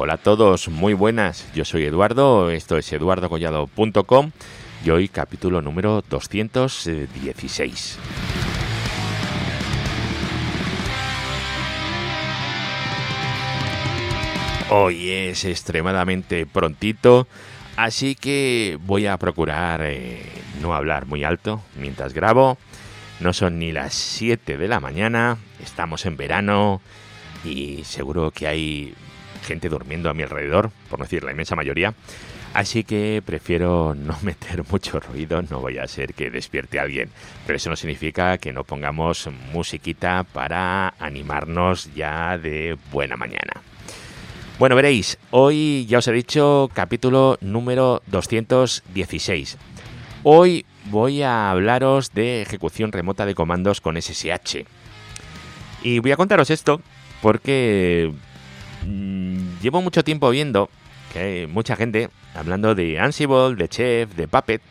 Hola a todos, muy buenas. Yo soy Eduardo, esto es eduardocollado.com y hoy capítulo número 216. Hoy es extremadamente prontito, así que voy a procurar eh, no hablar muy alto mientras grabo. No son ni las 7 de la mañana, estamos en verano y seguro que hay gente durmiendo a mi alrededor, por no decir la inmensa mayoría. Así que prefiero no meter mucho ruido, no voy a ser que despierte a alguien. Pero eso no significa que no pongamos musiquita para animarnos ya de buena mañana. Bueno, veréis, hoy ya os he dicho capítulo número 216. Hoy voy a hablaros de ejecución remota de comandos con SSH. Y voy a contaros esto porque mm, llevo mucho tiempo viendo que hay mucha gente hablando de Ansible, de Chef, de Puppet,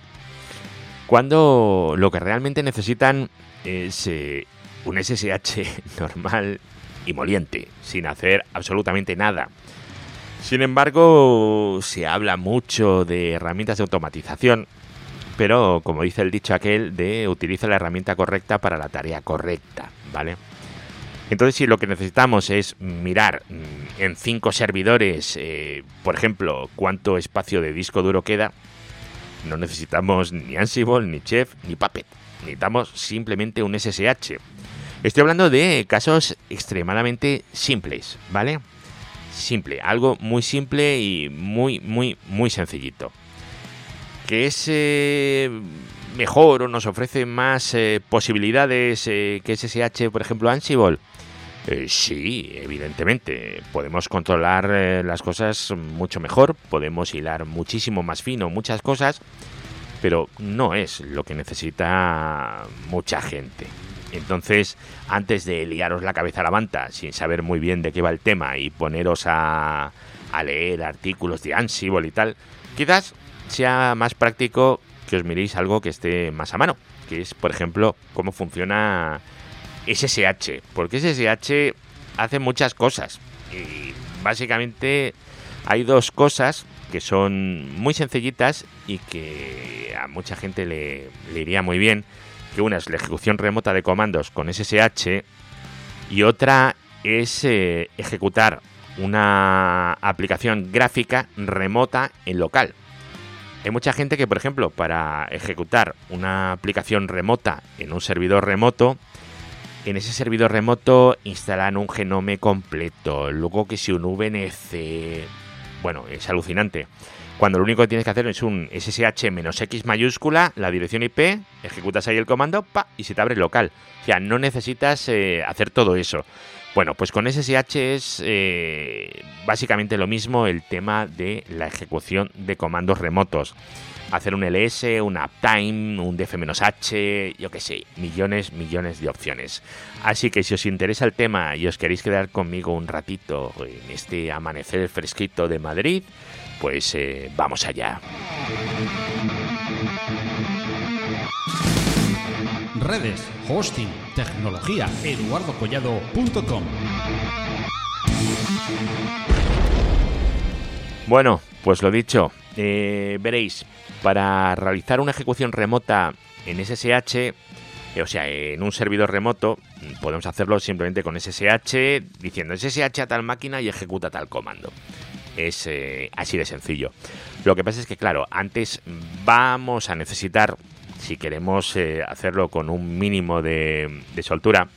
cuando lo que realmente necesitan es eh, un SSH normal y moliente, sin hacer absolutamente nada. Sin embargo, se habla mucho de herramientas de automatización, pero como dice el dicho aquel, de utiliza la herramienta correcta para la tarea correcta, ¿vale? Entonces, si lo que necesitamos es mirar mm, en cinco servidores, eh, por ejemplo, cuánto espacio de disco duro queda, no necesitamos ni Ansible, ni Chef, ni Puppet. Necesitamos simplemente un SSH. Estoy hablando de casos extremadamente simples, ¿vale? simple, algo muy simple y muy, muy, muy sencillito. Que es eh, mejor o nos ofrece más eh, posibilidades eh, que SSH, por ejemplo, Ansible. sí, evidentemente. Podemos controlar las cosas mucho mejor, podemos hilar muchísimo más fino muchas cosas, pero no es lo que necesita mucha gente. Entonces, antes de liaros la cabeza a la manta sin saber muy bien de qué va el tema y poneros a, leer artículos de Ansible y tal, quizás sea más práctico que os miréis algo que esté más a mano, que es, por ejemplo, cómo funciona SSH, porque SSH hace muchas cosas y básicamente hay dos cosas que son muy sencillitas y que a mucha gente le, iría muy bien que una es la ejecución remota de comandos con SSH y otra es eh, ejecutar una aplicación gráfica remota en local. Hay mucha gente que, por ejemplo, para ejecutar una aplicación remota en un servidor remoto, en ese servidor remoto instalan un genome completo, luego que si un VNC... Bueno, es alucinante cuando lo único que tienes que hacer es un SSH-X mayúscula, la dirección IP, ejecutas ahí el comando, pa, y se te abre local. O sea, no necesitas eh, hacer todo eso. Bueno, pues con SSH es eh, básicamente lo mismo el tema de la ejecución de comandos remotos. Hacer un ls, un uptime, un df-h, yo qué sé, millones, millones de opciones. Así que si os interesa el tema y os queréis quedar conmigo un ratito en este amanecer fresquito de Madrid, pues eh, vamos allá. Redes, hosting, tecnología, eduardocollado.com. Bueno, pues lo dicho, eh, veréis, para realizar una ejecución remota en SSH, eh, o sea, en un servidor remoto, podemos hacerlo simplemente con SSH, diciendo SSH a tal máquina y ejecuta tal comando. Es eh, así de sencillo. Lo que pasa es que, claro, antes vamos a necesitar, si queremos eh, hacerlo con un mínimo de, soltura,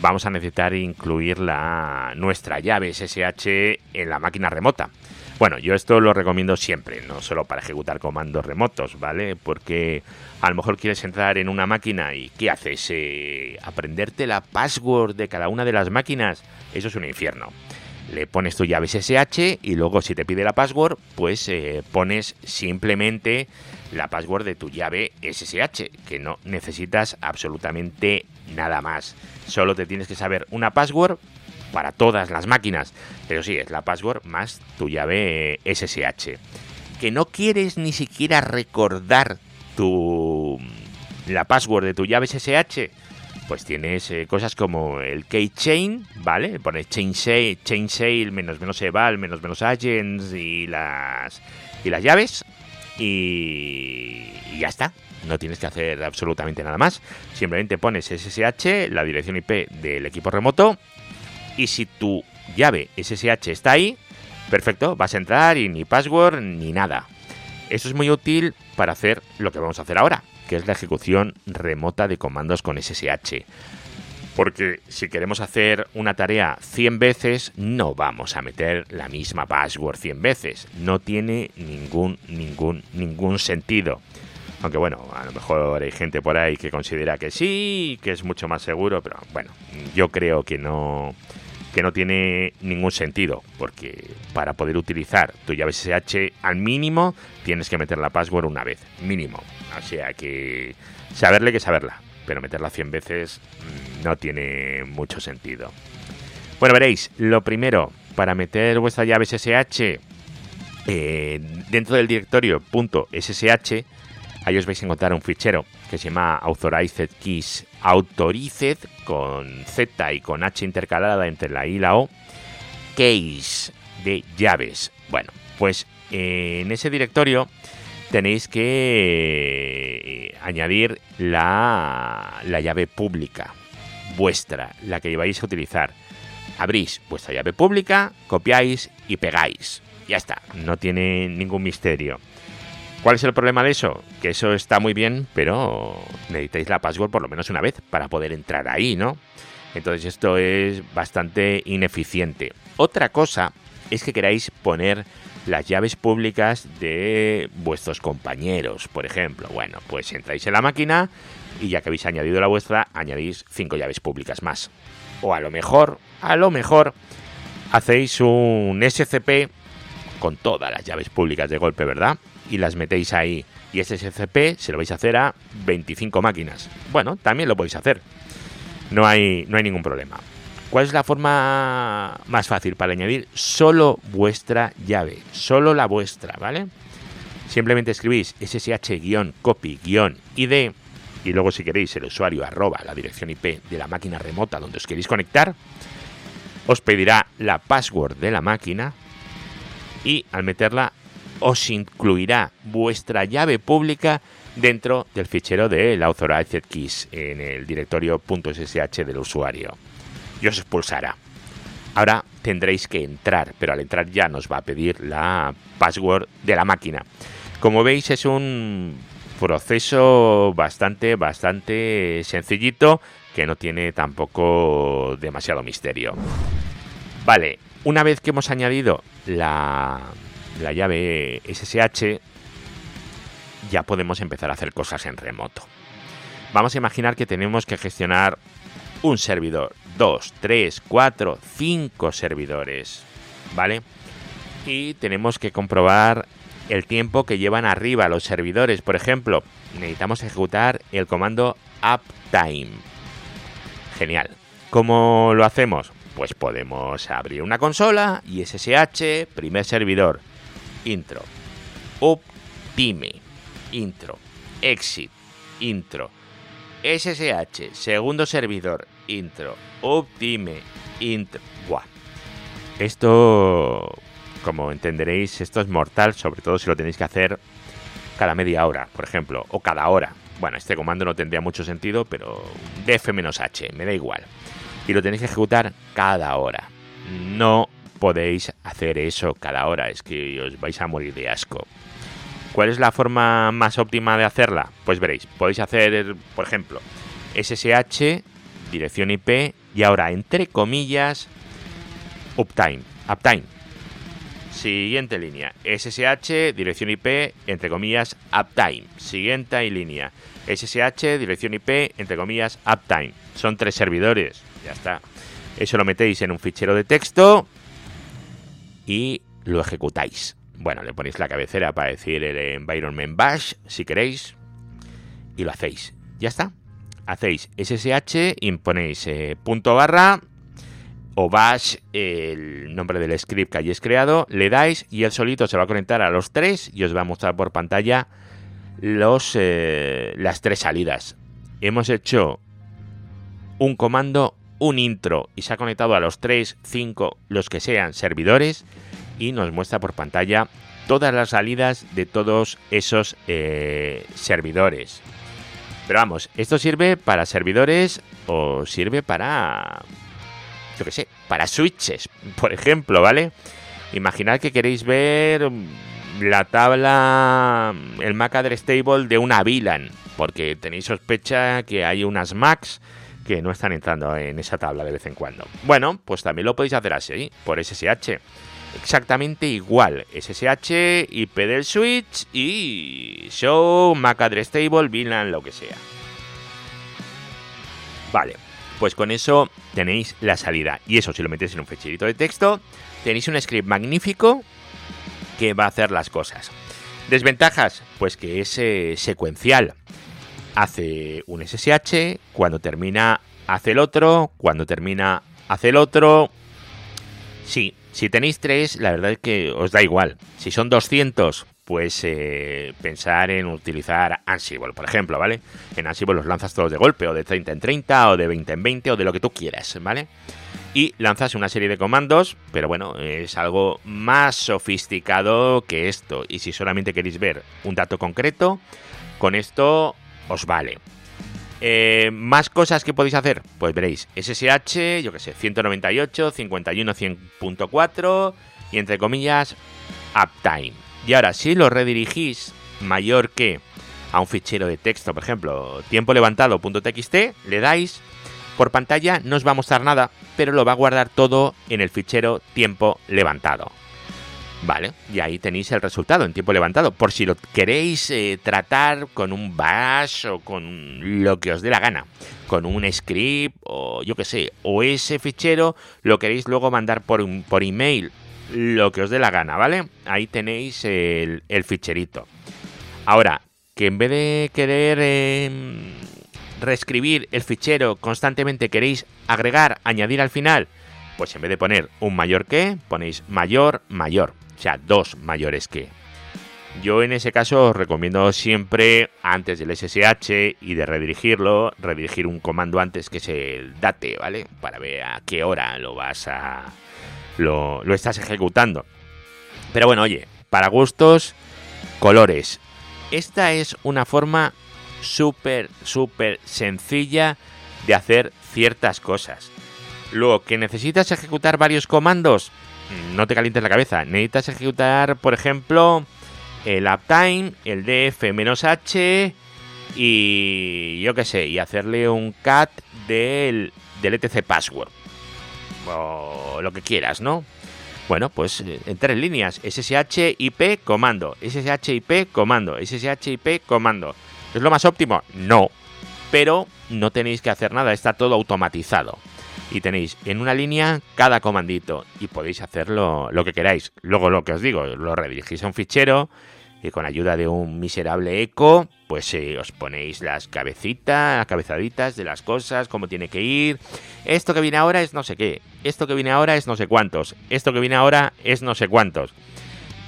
vamos a necesitar incluir la, nuestra llave SSH en la máquina remota. Bueno, yo esto lo recomiendo siempre, no solo para ejecutar comandos remotos, ¿vale? Porque a lo mejor quieres entrar en una máquina y ¿qué haces? Eh, ¿Aprenderte la password de cada una de las máquinas? Eso es un infierno le pones tu llave SSH y luego si te pide la password, pues eh, pones simplemente la password de tu llave SSH, que no necesitas absolutamente nada más. Solo te tienes que saber una password para todas las máquinas, pero sí, es la password más tu llave SSH. Que no quieres ni siquiera recordar tu la password de tu llave SSH, pues tienes eh, cosas como el keychain, ¿vale? Pones chain sale, chain sale, menos menos eval, menos menos agents y las y las llaves y, y ya está. No tienes que hacer absolutamente nada más. Simplemente pones SSH, la dirección IP del equipo remoto y si tu llave SSH está ahí, perfecto, vas a entrar y ni password ni nada. Eso es muy útil para hacer lo que vamos a hacer ahora, que es la ejecución remota de comandos con SSH. Porque si queremos hacer una tarea 100 veces, no vamos a meter la misma password 100 veces. No tiene ningún, ningún, ningún sentido. Aunque bueno, a lo mejor hay gente por ahí que considera que sí, que es mucho más seguro, pero bueno, yo creo que no, que no tiene ningún sentido, porque para poder utilizar tu llave SSH al mínimo tienes que meter la password una vez, mínimo. O sea que saberle que saberla, pero meterla 100 veces mm, no tiene mucho sentido. Bueno, veréis, lo primero, para meter vuestra llave SSH eh, dentro del directorio .ssh, ahí os vais a encontrar un fichero que se llama authorized keys autorized con Z y con H intercalada entre la I y la O, case de llaves. Bueno, pues eh, en ese directorio tenéis que eh, añadir la, la llave pública vuestra, la que vais a utilizar. Abrís vuestra llave pública, copiáis y pegáis. Ya está, no tiene ningún misterio. ¿Cuál es el problema de eso? Que eso está muy bien, pero necesitáis la password por lo menos una vez para poder entrar ahí, ¿no? Entonces esto es bastante ineficiente. Otra cosa es que queráis poner las llaves públicas de vuestros compañeros, por ejemplo. Bueno, pues entráis en la máquina y ya que habéis añadido la vuestra, añadís cinco llaves públicas más. O a lo mejor, a lo mejor, hacéis un SCP con todas las llaves públicas de golpe, ¿verdad? Y las metéis ahí. Y ese SCP se lo vais a hacer a 25 máquinas. Bueno, también lo podéis hacer. No hay, no hay ningún problema. ¿Cuál es la forma más fácil para añadir? Solo vuestra llave, solo la vuestra, ¿vale? Simplemente escribís ssh-copy-id y luego si queréis el usuario arroba la dirección IP de la máquina remota donde os queréis conectar, os pedirá la password de la máquina y al meterla os incluirá vuestra llave pública dentro del fichero de la Authorized Keys en el directorio .ssh del usuario y os expulsará. Ahora tendréis que entrar, pero al entrar ya nos va a pedir la password de la máquina. Como veis es un proceso bastante, bastante sencillito que no tiene tampoco demasiado misterio. Vale, una vez que hemos añadido la la llave SSH, ya podemos empezar a hacer cosas en remoto. Vamos a imaginar que tenemos que gestionar un servidor, dos, tres, cuatro, cinco servidores, ¿vale? Y tenemos que comprobar el tiempo que llevan arriba los servidores. Por ejemplo, necesitamos ejecutar el comando uptime. Genial. ¿Cómo lo hacemos? Pues podemos abrir una consola y SSH, primer servidor, intro. Uptime, intro. Exit, intro. SSH, segundo servidor, intro. Uptime, intro. Buah. Esto, como entenderéis, esto es mortal, sobre todo si lo tenéis que hacer cada media hora, por ejemplo, o cada hora. Bueno, este comando no tendría mucho sentido, pero df-h, me da igual. Y lo tenéis que ejecutar cada hora. No podéis hacer eso cada hora, es que os vais a morir de asco. ¿Cuál es la forma más óptima de hacerla? Pues veréis, podéis hacer, por ejemplo, SSH, dirección IP y ahora, entre comillas, uptime. Uptime. Siguiente línea. SSH, dirección IP, entre comillas, uptime. Siguiente línea. SSH, dirección IP, entre comillas, uptime. Son tres servidores. Ya está. Eso lo metéis en un fichero de texto y lo ejecutáis. Bueno, le ponéis la cabecera para decir el environment bash, si queréis, y lo hacéis. Ya está. Hacéis ssh, imponéis eh, punto barra o bash, el nombre del script que hayáis creado, le dais y él solito se va a conectar a los tres y os va a mostrar por pantalla los, eh, las tres salidas. Hemos hecho un comando, un intro y se ha conectado a los 3, 5, los que sean servidores y nos muestra por pantalla todas las salidas de todos esos eh, servidores. Pero vamos, esto sirve para servidores o sirve para, yo qué sé, para switches, por ejemplo, ¿vale? Imaginad que queréis ver la tabla, el MAC address table de una VLAN, porque tenéis sospecha que hay unas Macs que no están entrando en esa tabla de vez en cuando. Bueno, pues también lo podéis hacer así, por SSH exactamente igual. SSH, IP del switch y show, MAC address table, VLAN, lo que sea. Vale, pues con eso tenéis la salida. Y eso si lo metéis en un ficherito de texto, tenéis un script magnífico que va a hacer las cosas. Desventajas, pues que es eh, secuencial. Hace un SSH, cuando termina hace el otro, cuando termina hace el otro. Sí, si tenéis tres, la verdad es que os da igual. Si son 200, pues eh, pensar en utilizar Ansible, por ejemplo, ¿vale? En Ansible los lanzas todos de golpe, o de 30 en 30, o de 20 en 20, o de lo que tú quieras, ¿vale? Y lanzas una serie de comandos, pero bueno, es algo más sofisticado que esto. Y si solamente queréis ver un dato concreto, con esto os vale. Eh, más cosas que podéis hacer, pues veréis, SSH, yo que sé, 198, 51, 100.4 y entre comillas, uptime. Y ahora, si lo redirigís mayor que a un fichero de texto, por ejemplo, tiempo levantado.txt, le dais, por pantalla no os va a mostrar nada, pero lo va a guardar todo en el fichero tiempo levantado. Vale, y ahí tenéis el resultado en tiempo levantado. Por si lo queréis eh, tratar con un bash o con lo que os dé la gana. Con un script o yo que sé. O ese fichero lo queréis luego mandar por, por email. Lo que os dé la gana, ¿vale? Ahí tenéis el, ficherito. Ahora, que en vez de querer em, reescribir el fichero constantemente queréis agregar, añadir al final. Pues en vez de poner un mayor que, ponéis mayor, mayor o sea, dos mayores que. Yo en ese caso os recomiendo siempre, antes del SSH y de redirigirlo, redirigir un comando antes que es el date, ¿vale? Para ver a qué hora lo vas a. lo, lo estás ejecutando. Pero bueno, oye, para gustos, colores. Esta es una forma súper, súper sencilla de hacer ciertas cosas. Luego, que necesitas ejecutar varios comandos, no te calientes la cabeza. Necesitas ejecutar, por ejemplo, el uptime, el df-h y yo qué sé, y hacerle un cat del, del etc password. O lo que quieras, ¿no? Bueno, pues eh, en tres líneas, SSH IP comando, SSH IP comando, SSH IP comando. ¿Es lo más óptimo? No, pero no tenéis que hacer nada, está todo automatizado y tenéis en una línea cada comandito y podéis hacerlo lo que queráis. Luego lo que os digo, lo redirigís a un fichero y con ayuda de un miserable eco, pues eh, os ponéis las cabecitas, las cabezaditas de las cosas, cómo tiene que ir. Esto que viene ahora es no sé qué, esto que viene ahora es no sé cuántos, esto que viene ahora es no sé cuántos.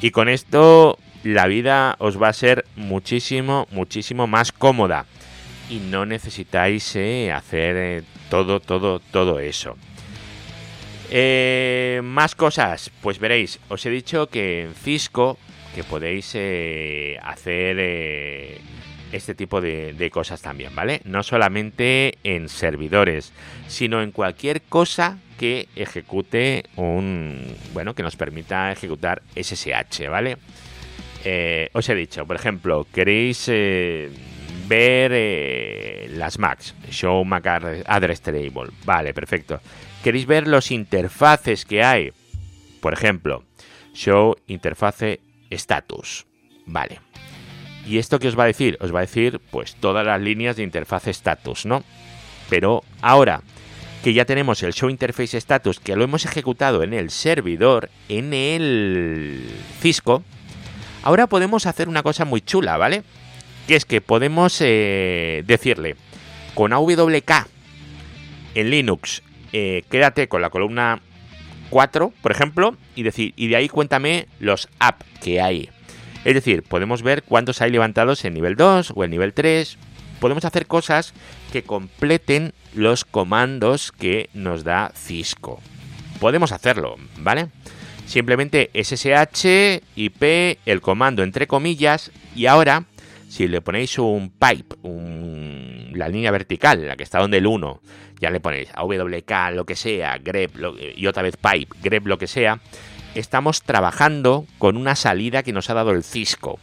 Y con esto la vida os va a ser muchísimo, muchísimo más cómoda y no necesitáis eh, hacer eh, todo, todo, todo eso. Eh, más cosas, pues veréis, os he dicho que en Cisco que podéis hacer este tipo de, cosas también, ¿vale? No solamente en servidores, sino en cualquier cosa que ejecute un, bueno, que nos permita ejecutar SSH, ¿vale? os he dicho, por ejemplo, queréis ver eh, las Macs, Show Mac Address Table. Vale, perfecto. ¿Queréis ver los interfaces que hay? Por ejemplo, Show Interface Status. Vale. ¿Y esto qué os va a decir? Os va a decir, pues, todas las líneas de interfaz status, ¿no? Pero ahora que ya tenemos el Show Interface Status, que lo hemos ejecutado en el servidor, en el Cisco, ahora podemos hacer una cosa muy chula, ¿vale? Que es que podemos eh, decirle con AWK en Linux, eh, quédate con la columna 4, por ejemplo, y decir, y de ahí cuéntame los apps que hay. Es decir, podemos ver cuántos hay levantados en nivel 2 o en nivel 3 podemos hacer cosas que completen los comandos que nos da Cisco. Podemos hacerlo, ¿vale? Simplemente SSH, IP, el comando entre comillas, y ahora, si le ponéis un pipe, la línea vertical, la que está donde el 1, ya le ponéis AWK, lo que sea, grep, y otra vez pipe, grep, lo que sea, estamos trabajando con una salida que nos ha dado el Cisco.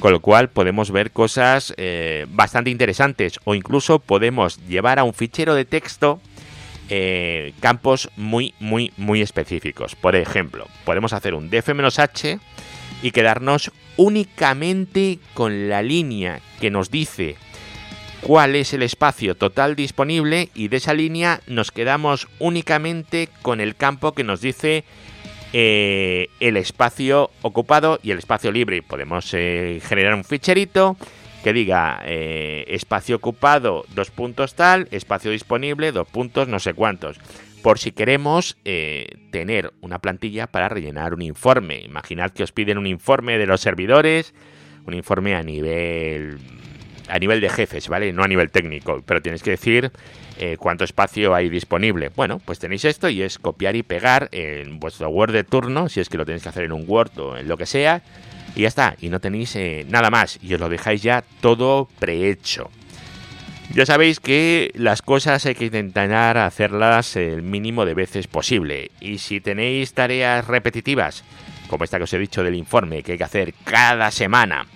Con lo cual podemos ver cosas eh, bastante interesantes o incluso podemos llevar a un fichero de texto eh, campos muy, muy, muy específicos. Por ejemplo, podemos hacer un df-h y quedarnos únicamente con la línea que nos dice cuál es el espacio total disponible y de esa línea nos quedamos únicamente con el campo que nos dice eh, el espacio ocupado y el espacio libre. Podemos eh, generar un ficherito que diga eh, espacio ocupado, dos puntos tal, espacio disponible, dos puntos no sé cuántos. Por si queremos tener una plantilla para rellenar un informe. Imaginad que os piden un informe de los servidores, un informe a nivel a nivel de jefes, ¿vale? No a nivel técnico, pero tienes que decir eh, cuánto espacio hay disponible. Bueno, pues tenéis esto y es copiar y pegar en vuestro Word de turno, si es que lo tenéis que hacer en un Word o en lo que sea, y ya está, y no tenéis eh, nada más, y os lo dejáis ya todo prehecho. Ya sabéis que las cosas hay que intentar hacerlas el mínimo de veces posible, y si tenéis tareas repetitivas, como esta que os he dicho del informe, que hay que hacer cada semana,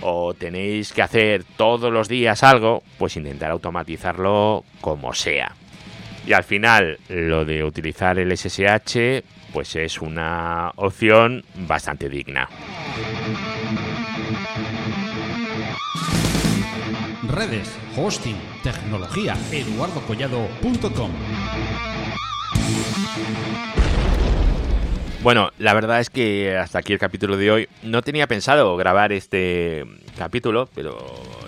o tenéis que hacer todos los días algo, pues intentar automatizarlo como sea. Y al final, lo de utilizar el SSH, pues es una opción bastante digna. Redes, hosting, tecnología, eduardocollado.com. Bueno, la verdad es que hasta aquí el capítulo de hoy. No tenía pensado grabar este capítulo, pero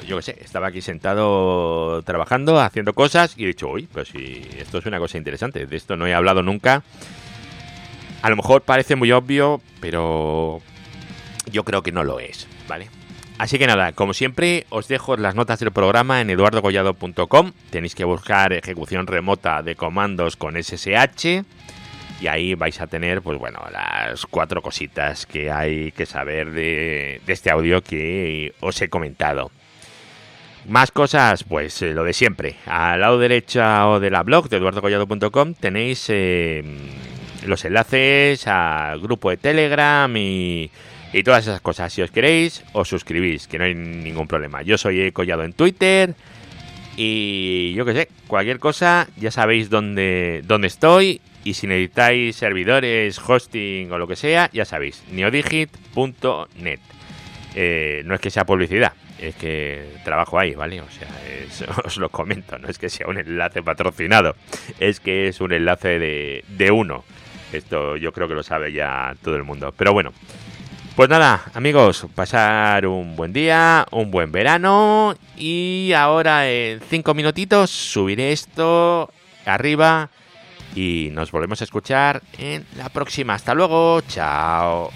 yo qué sé, estaba aquí sentado trabajando, haciendo cosas y he dicho, uy, pues si esto es una cosa interesante, de esto no he hablado nunca. A lo mejor parece muy obvio, pero yo creo que no lo es, ¿vale? Así que nada, como siempre, os dejo las notas del programa en eduardogollado.com. Tenéis que buscar ejecución remota de comandos con SSH y ahí vais a tener, pues bueno, las cuatro cositas que hay que saber de, este audio que os he comentado. Más cosas, pues eh, lo de siempre. Al lado derecho de la blog de eduardocollado.com tenéis eh, los enlaces al grupo de Telegram y, y, todas esas cosas. Si os queréis, os suscribís, que no hay ningún problema. Yo soy Collado en Twitter y yo qué sé, cualquier cosa, ya sabéis dónde, dónde estoy y si necesitáis servidores, hosting o lo que sea, ya sabéis, neodigit.net. Eh, no es que sea publicidad, es que trabajo ahí, ¿vale? O sea, os lo comento, no es que sea un enlace patrocinado, es que es un enlace de, de uno. Esto yo creo que lo sabe ya todo el mundo. Pero bueno, pues nada, amigos, pasar un buen día, un buen verano y ahora en cinco minutitos subiré esto arriba y nos volvemos a escuchar en la próxima. Hasta luego, chao.